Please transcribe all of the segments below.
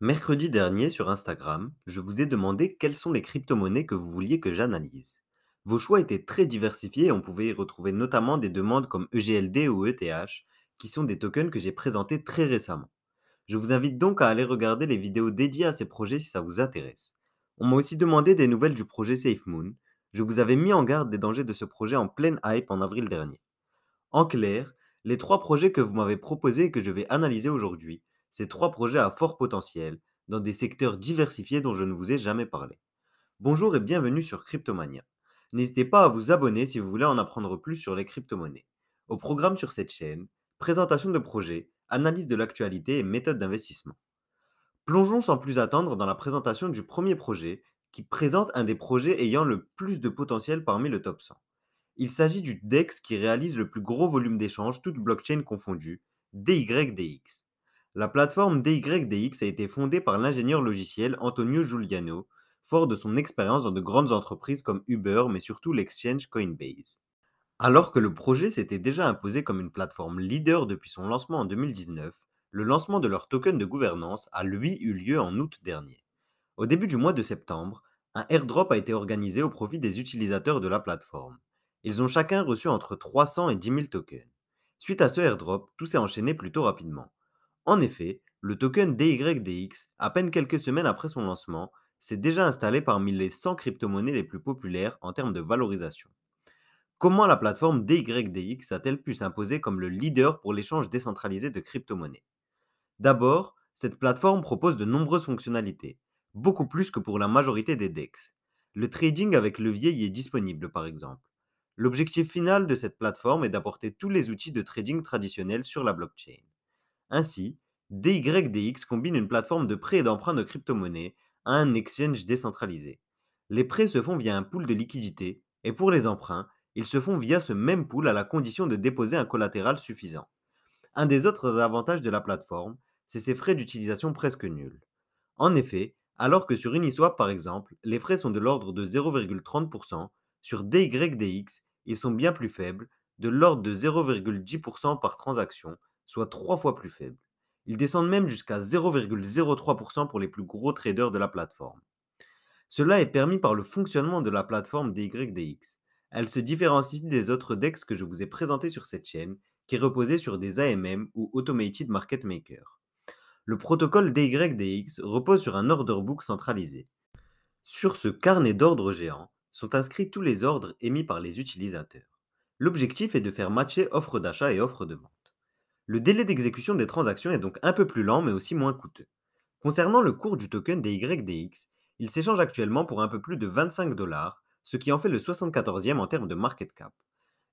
Mercredi dernier, sur Instagram, je vous ai demandé quelles sont les crypto-monnaies que vous vouliez que j'analyse. Vos choix étaient très diversifiés et on pouvait y retrouver notamment des demandes comme EGLD ou ETH, qui sont des tokens que j'ai présentés très récemment. Je vous invite donc à aller regarder les vidéos dédiées à ces projets si ça vous intéresse. On m'a aussi demandé des nouvelles du projet SafeMoon. Je vous avais mis en garde des dangers de ce projet en pleine hype en avril dernier. En clair, les trois projets que vous m'avez proposés et que je vais analyser aujourd'hui, c'est trois projets à fort potentiel, dans des secteurs diversifiés dont je ne vous ai jamais parlé. Bonjour et bienvenue sur Cryptomania. N'hésitez pas à vous abonner si vous voulez en apprendre plus sur les crypto-monnaies. Au programme sur cette chaîne, présentation de projets, analyse de l'actualité et méthode d'investissement. Plongeons sans plus attendre dans la présentation du premier projet qui présente un des projets ayant le plus de potentiel parmi le top 100. Il s'agit du DEX qui réalise le plus gros volume d'échanges, toutes blockchains confondues, DYDX. La plateforme DYDX a été fondée par l'ingénieur logiciel Antonio Giuliano, fort de son expérience dans de grandes entreprises comme Uber, mais surtout l'exchange Coinbase. Alors que le projet s'était déjà imposé comme une plateforme leader depuis son lancement en 2019, le lancement de leur token de gouvernance a lui eu lieu en août dernier. Au début du mois de septembre, un airdrop a été organisé au profit des utilisateurs de la plateforme. Ils ont chacun reçu entre 300 et 10 000 tokens. Suite à ce airdrop, tout s'est enchaîné plutôt rapidement. En effet, le token DYDX, à peine quelques semaines après son lancement, s'est déjà installé parmi les 100 crypto-monnaies les plus populaires en termes de valorisation. Comment la plateforme DYDX a-t-elle pu s'imposer comme le leader pour l'échange décentralisé de crypto-monnaies? D'abord, cette plateforme propose de nombreuses fonctionnalités, beaucoup plus que pour la majorité des DEX. Le trading avec levier y est disponible par exemple. L'objectif final de cette plateforme est d'apporter tous les outils de trading traditionnels sur la blockchain. Ainsi, DYDX combine une plateforme de prêt et d'emprunt de crypto-monnaies à un exchange décentralisé. Les prêts se font via un pool de liquidités et pour les emprunts, ils se font via ce même pool à la condition de déposer un collatéral suffisant. Un des autres avantages de la plateforme, c'est ses frais d'utilisation presque nuls. En effet, alors que sur Uniswap par exemple, les frais sont de l'ordre de 0,30%, sur DYDX, ils sont bien plus faibles, de l'ordre de 0,10% par transaction, soit trois fois plus faibles. Ils descendent même jusqu'à 0,03% pour les plus gros traders de la plateforme. Cela est permis par le fonctionnement de la plateforme DYDX. Elle se différencie des autres DEX que je vous ai présentés sur cette chaîne, qui reposaient sur des AMM ou Automated Market Maker. Le protocole DYDX repose sur un order book centralisé. Sur ce carnet d'ordre géant, sont inscrits tous les ordres émis par les utilisateurs. L'objectif est de faire matcher offre d'achat et offre de vente. Le délai d'exécution des transactions est donc un peu plus lent mais aussi moins coûteux. Concernant le cours du token DYDX, il s'échange actuellement pour un peu plus de 25 dollars, ce qui en fait le 74e en termes de market cap.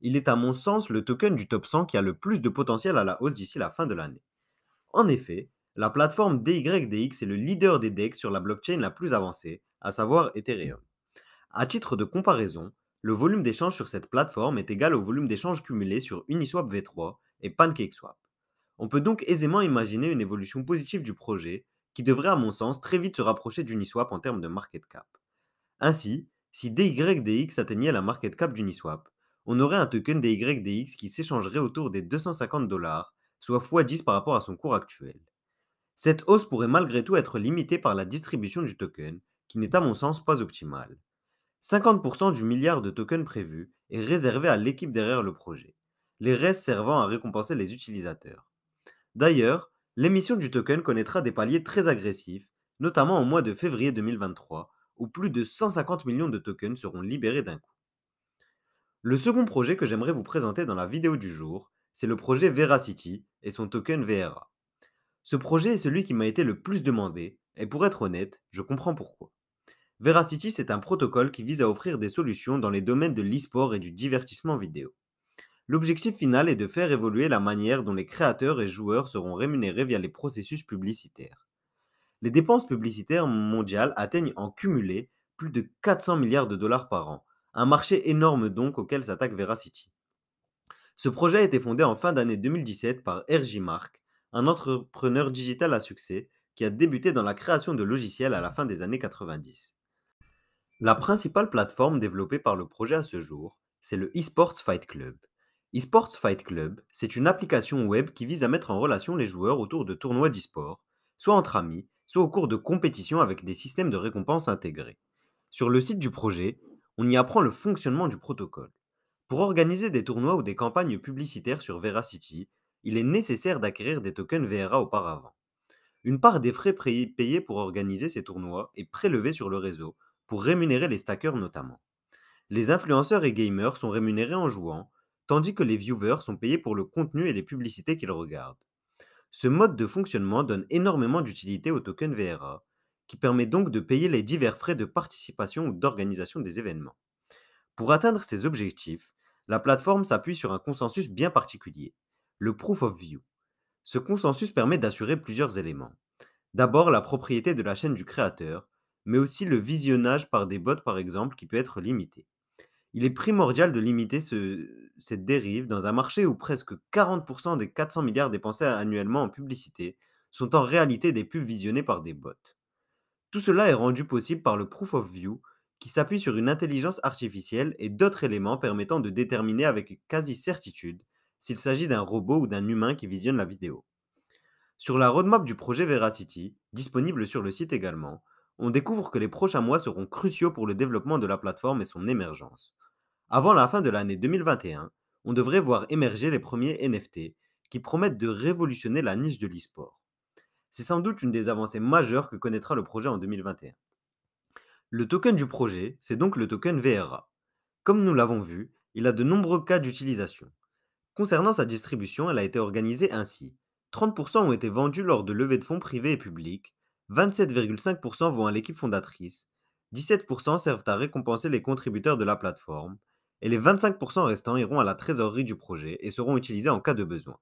Il est à mon sens le token du top 100 qui a le plus de potentiel à la hausse d'ici la fin de l'année. En effet, la plateforme DYDX est le leader des DEX sur la blockchain la plus avancée, à savoir Ethereum. À titre de comparaison, le volume d'échange sur cette plateforme est égal au volume d'échange cumulé sur Uniswap V3 et PancakeSwap. On peut donc aisément imaginer une évolution positive du projet qui devrait à mon sens très vite se rapprocher d'Uniswap en termes de market cap. Ainsi, si DYDX atteignait la market cap d'Uniswap, on aurait un token DYDX qui s'échangerait autour des 250 dollars, soit x10 par rapport à son cours actuel. Cette hausse pourrait malgré tout être limitée par la distribution du token, qui n'est à mon sens pas optimale. 50% du milliard de tokens prévu est réservé à l'équipe derrière le projet, les restes servant à récompenser les utilisateurs. D'ailleurs, l'émission du token connaîtra des paliers très agressifs, notamment au mois de février 2023, où plus de 150 millions de tokens seront libérés d'un coup. Le second projet que j'aimerais vous présenter dans la vidéo du jour, c'est le projet Veracity et son token VRA. Ce projet est celui qui m'a été le plus demandé, et pour être honnête, je comprends pourquoi. Veracity, c'est un protocole qui vise à offrir des solutions dans les domaines de l'e-sport et du divertissement vidéo. L'objectif final est de faire évoluer la manière dont les créateurs et joueurs seront rémunérés via les processus publicitaires. Les dépenses publicitaires mondiales atteignent en cumulé plus de 400 milliards de dollars par an, un marché énorme donc auquel s'attaque Veracity. Ce projet a été fondé en fin d'année 2017 par RJ Mark, un entrepreneur digital à succès qui a débuté dans la création de logiciels à la fin des années 90. La principale plateforme développée par le projet à ce jour, c'est le eSports Fight Club. eSports Fight Club, c'est une application web qui vise à mettre en relation les joueurs autour de tournois d'e-sport, soit entre amis, soit au cours de compétitions avec des systèmes de récompense intégrés. Sur le site du projet, on y apprend le fonctionnement du protocole. Pour organiser des tournois ou des campagnes publicitaires sur Veracity, il est nécessaire d'acquérir des tokens VRA auparavant. Une part des frais payés pour organiser ces tournois est prélevée sur le réseau pour rémunérer les stackers notamment. Les influenceurs et gamers sont rémunérés en jouant, tandis que les viewers sont payés pour le contenu et les publicités qu'ils regardent. Ce mode de fonctionnement donne énormément d'utilité au token VRA, qui permet donc de payer les divers frais de participation ou d'organisation des événements. Pour atteindre ces objectifs, la plateforme s'appuie sur un consensus bien particulier, le Proof of View. Ce consensus permet d'assurer plusieurs éléments. D'abord la propriété de la chaîne du créateur, mais aussi le visionnage par des bots par exemple qui peut être limité. Il est primordial de limiter cette dérive dans un marché où presque 40% des 400 milliards dépensés annuellement en publicité sont en réalité des pubs visionnées par des bots. Tout cela est rendu possible par le Proof of View, qui s'appuie sur une intelligence artificielle et d'autres éléments permettant de déterminer avec quasi-certitude s'il s'agit d'un robot ou d'un humain qui visionne la vidéo. Sur la roadmap du projet Veracity, disponible sur le site également, on découvre que les prochains mois seront cruciaux pour le développement de la plateforme et son émergence. Avant la fin de l'année 2021, on devrait voir émerger les premiers NFT qui promettent de révolutionner la niche de l'e-sport. C'est sans doute une des avancées majeures que connaîtra le projet en 2021. Le token du projet, c'est donc le token VRA. Comme nous l'avons vu, il a de nombreux cas d'utilisation. Concernant sa distribution, elle a été organisée ainsi. 30% ont été vendus lors de levées de fonds privées et publiques, 27,5% vont à l'équipe fondatrice, 17% servent à récompenser les contributeurs de la plateforme, et les 25% restants iront à la trésorerie du projet et seront utilisés en cas de besoin.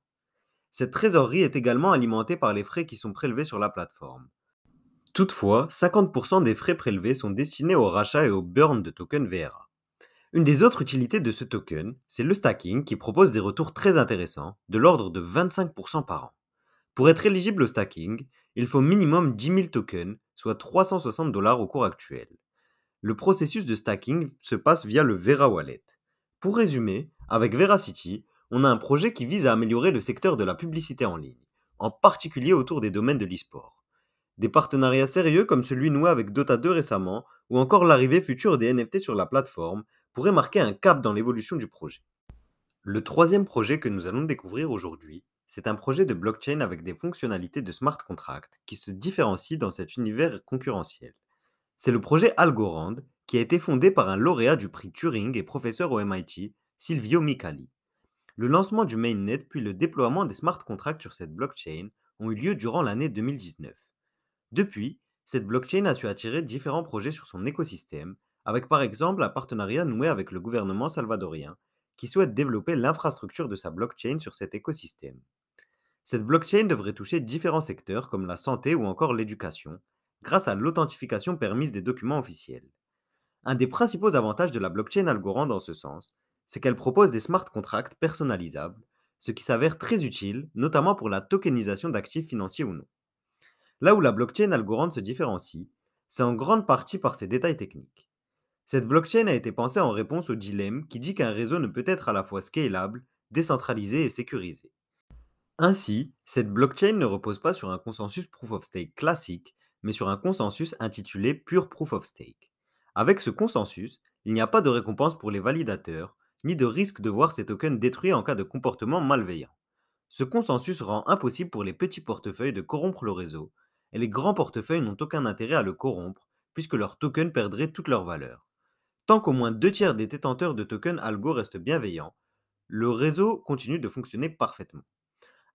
Cette trésorerie est également alimentée par les frais qui sont prélevés sur la plateforme. Toutefois, 50% des frais prélevés sont destinés au rachat et au burn de tokens VRA. Une des autres utilités de ce token, c'est le stacking qui propose des retours très intéressants, de l'ordre de 25% par an. Pour être éligible au stacking, il faut minimum 10 000 tokens, soit 360 dollars au cours actuel. Le processus de stacking se passe via le Vera Wallet. Pour résumer, avec Veracity, on a un projet qui vise à améliorer le secteur de la publicité en ligne, en particulier autour des domaines de l'e-sport. Des partenariats sérieux comme celui noué avec Dota 2 récemment, ou encore l'arrivée future des NFT sur la plateforme, pourraient marquer un cap dans l'évolution du projet. Le troisième projet que nous allons découvrir aujourd'hui, c'est un projet de blockchain avec des fonctionnalités de smart contract qui se différencie dans cet univers concurrentiel. C'est le projet Algorand qui a été fondé par un lauréat du prix Turing et professeur au MIT, Silvio Micali. Le lancement du mainnet puis le déploiement des smart contracts sur cette blockchain ont eu lieu durant l'année 2019. Depuis, cette blockchain a su attirer différents projets sur son écosystème, avec par exemple un partenariat noué avec le gouvernement salvadorien, qui souhaite développer l'infrastructure de sa blockchain sur cet écosystème. Cette blockchain devrait toucher différents secteurs comme la santé ou encore l'éducation, grâce à l'authentification permise des documents officiels. Un des principaux avantages de la blockchain Algorand dans ce sens, c'est qu'elle propose des smart contracts personnalisables, ce qui s'avère très utile, notamment pour la tokenisation d'actifs financiers ou non. Là où la blockchain Algorand se différencie, c'est en grande partie par ses détails techniques. Cette blockchain a été pensée en réponse au dilemme qui dit qu'un réseau ne peut être à la fois scalable, décentralisé et sécurisé. Ainsi, cette blockchain ne repose pas sur un consensus proof of stake classique, mais sur un consensus intitulé Pure Proof of Stake. Avec ce consensus, il n'y a pas de récompense pour les validateurs, ni de risque de voir ces tokens détruits en cas de comportement malveillant. Ce consensus rend impossible pour les petits portefeuilles de corrompre le réseau, et les grands portefeuilles n'ont aucun intérêt à le corrompre, puisque leurs tokens perdraient toute leur valeur. Tant qu'au moins deux tiers des détenteurs de tokens algo restent bienveillants, le réseau continue de fonctionner parfaitement.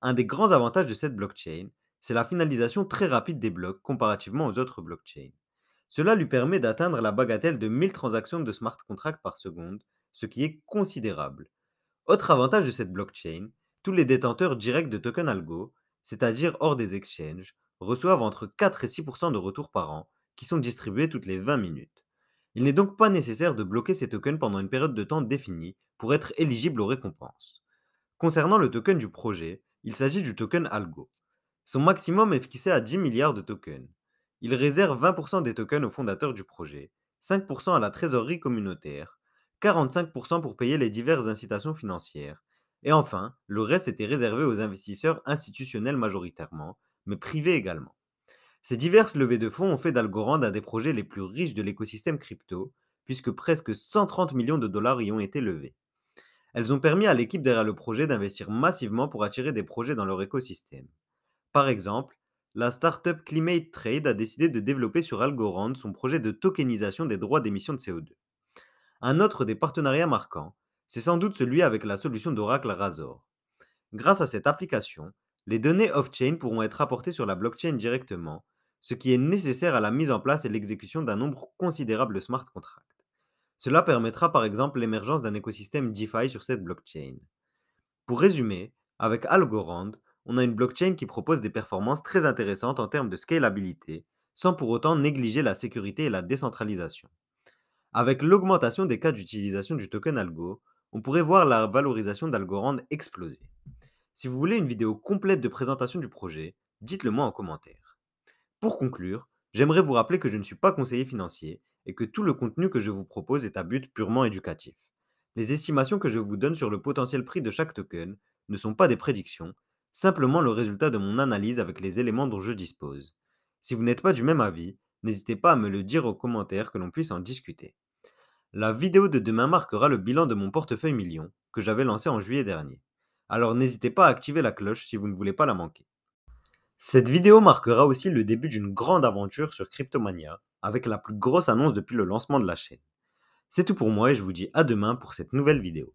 Un des grands avantages de cette blockchain, c'est la finalisation très rapide des blocs comparativement aux autres blockchains. Cela lui permet d'atteindre la bagatelle de 1000 transactions de smart contracts par seconde, ce qui est considérable. Autre avantage de cette blockchain, tous les détenteurs directs de tokens algo, c'est-à-dire hors des exchanges, reçoivent entre 4 et 6% de retours par an, qui sont distribués toutes les 20 minutes. Il n'est donc pas nécessaire de bloquer ces tokens pendant une période de temps définie pour être éligible aux récompenses. Concernant le token du projet, il s'agit du token Algo. Son maximum est fixé à 10 milliards de tokens. Il réserve 20% des tokens aux fondateurs du projet, 5% à la trésorerie communautaire, 45% pour payer les diverses incitations financières, et enfin, le reste était réservé aux investisseurs institutionnels majoritairement, mais privés également. Ces diverses levées de fonds ont fait d'Algorand un des projets les plus riches de l'écosystème crypto, puisque presque 130 millions de dollars y ont été levés. Elles ont permis à l'équipe derrière le projet d'investir massivement pour attirer des projets dans leur écosystème. Par exemple, la startup Climate Trade a décidé de développer sur Algorand son projet de tokenisation des droits d'émission de CO2. Un autre des partenariats marquants, c'est sans doute celui avec la solution d'Oracle Razor. Grâce à cette application, les données off-chain pourront être apportées sur la blockchain directement, ce qui est nécessaire à la mise en place et l'exécution d'un nombre considérable de smart contracts. Cela permettra par exemple l'émergence d'un écosystème DeFi sur cette blockchain. Pour résumer, avec Algorand, on a une blockchain qui propose des performances très intéressantes en termes de scalabilité, sans pour autant négliger la sécurité et la décentralisation. Avec l'augmentation des cas d'utilisation du token Algo, on pourrait voir la valorisation d'Algorand exploser. Si vous voulez une vidéo complète de présentation du projet, dites-le moi en commentaire. Pour conclure, j'aimerais vous rappeler que je ne suis pas conseiller financier et que tout le contenu que je vous propose est à but purement éducatif. Les estimations que je vous donne sur le potentiel prix de chaque token ne sont pas des prédictions, simplement le résultat de mon analyse avec les éléments dont je dispose. Si vous n'êtes pas du même avis, n'hésitez pas à me le dire aux commentaires que l'on puisse en discuter. La vidéo de demain marquera le bilan de mon portefeuille million que j'avais lancé en juillet dernier. Alors n'hésitez pas à activer la cloche si vous ne voulez pas la manquer. Cette vidéo marquera aussi le début d'une grande aventure sur Cryptomania, avec la plus grosse annonce depuis le lancement de la chaîne. C'est tout pour moi et je vous dis à demain pour cette nouvelle vidéo.